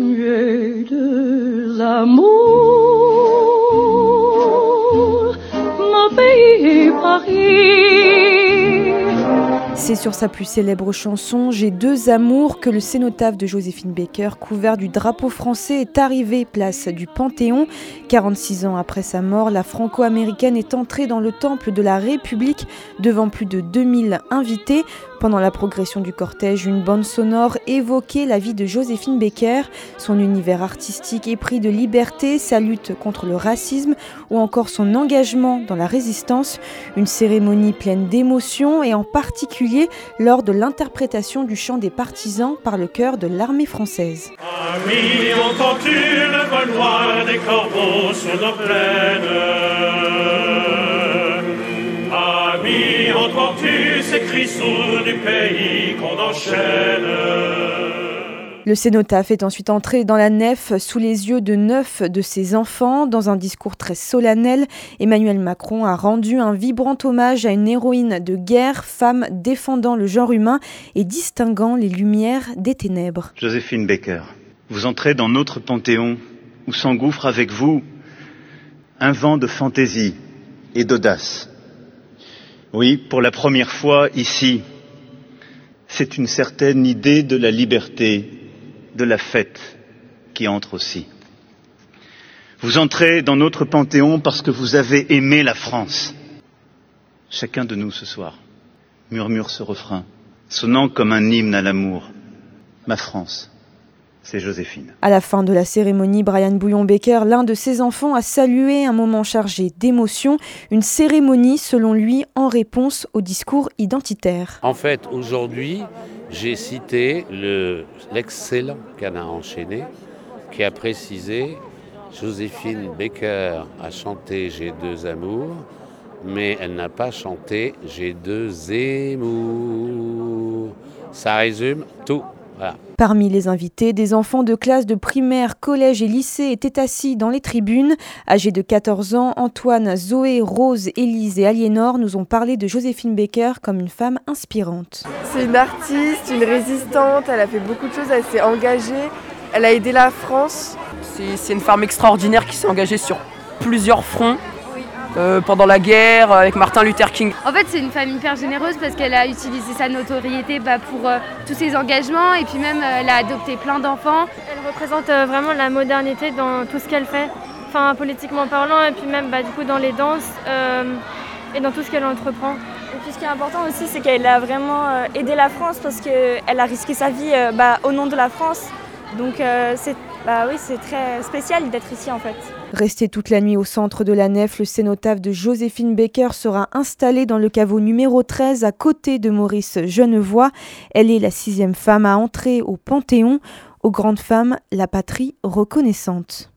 J'ai deux amours, mon pays Paris. C'est sur sa plus célèbre chanson J'ai deux amours que le cénotaphe de Joséphine Baker, couvert du drapeau français, est arrivé place du Panthéon. 46 ans après sa mort, la franco-américaine est entrée dans le temple de la République devant plus de 2000 invités. Pendant la progression du cortège, une bande sonore évoquait la vie de Joséphine Baker, son univers artistique épris de liberté, sa lutte contre le racisme ou encore son engagement dans la résistance. Une cérémonie pleine d'émotions et en particulier lors de l'interprétation du chant des partisans par le chœur de l'armée française. Amis, entends-tu le vol noir des corbeaux sur nos plaines Amis, entends-tu ces cris sourds du pays qu'on enchaîne Le cénotaphe est ensuite entré dans la nef sous les yeux de neuf de ses enfants. Dans un discours très solennel, Emmanuel Macron a rendu un vibrant hommage à une héroïne de guerre, femme défendant le genre humain et distinguant les lumières des ténèbres. Joséphine Baker, vous entrez dans notre panthéon où s'engouffre avec vous un vent de fantaisie et d'audace. Oui, pour la première fois ici, c'est une certaine idée de la liberté, de la fête qui entre aussi. Vous entrez dans notre panthéon parce que vous avez aimé la France. Chacun de nous ce soir murmure ce refrain, sonnant comme un hymne à l'amour. Ma France, c'est Joséphine. À la fin de la cérémonie, Brian Bouillon-Baker, l'un de ses enfants, a salué un moment chargé d'émotion, une cérémonie selon lui en réponse au discours identitaire. En fait, aujourd'hui, j'ai cité le- l'excellent Canard enchaîné qui a précisé Joséphine Baker a chanté J'ai deux amours, mais elle n'a pas chanté J'ai deux émours. Ça résume tout. Voilà. Parmi les invités, des enfants de classe de primaire, collège et lycée étaient assis dans les tribunes. Âgés de 14 ans, Antoine, Zoé, Rose, Élise et Aliénor nous ont parlé de Joséphine Baker comme une femme inspirante. C'est une artiste, une résistante, elle a fait beaucoup de choses, elle s'est engagée, elle a aidé la France. C'est c'est une femme extraordinaire qui s'est engagée sur plusieurs fronts euh, pendant la guerre avec Martin Luther King. En fait, c'est une femme hyper généreuse parce qu'elle a utilisé sa notoriété bah, pour euh, tous ses engagements et puis même euh, elle a adopté plein d'enfants. Elle représente euh, vraiment la modernité dans tout ce qu'elle fait, enfin politiquement parlant, et puis même bah, du coup dans les danses euh, et dans tout ce qu'elle entreprend. Et puis ce qui est important aussi, c'est qu'elle a vraiment euh, aidé la France parce qu'elle a risqué sa vie euh, bah, au nom de la France. Donc euh, c'est bah, oui, c'est très spécial d'être ici en fait. Resté toute la nuit au centre de la nef, le cénotaphe de Joséphine Baker sera installé dans le caveau numéro 13 à côté de Maurice Genevoix. Elle est la sixième femme à entrer au Panthéon. Aux grandes femmes, la patrie reconnaissante.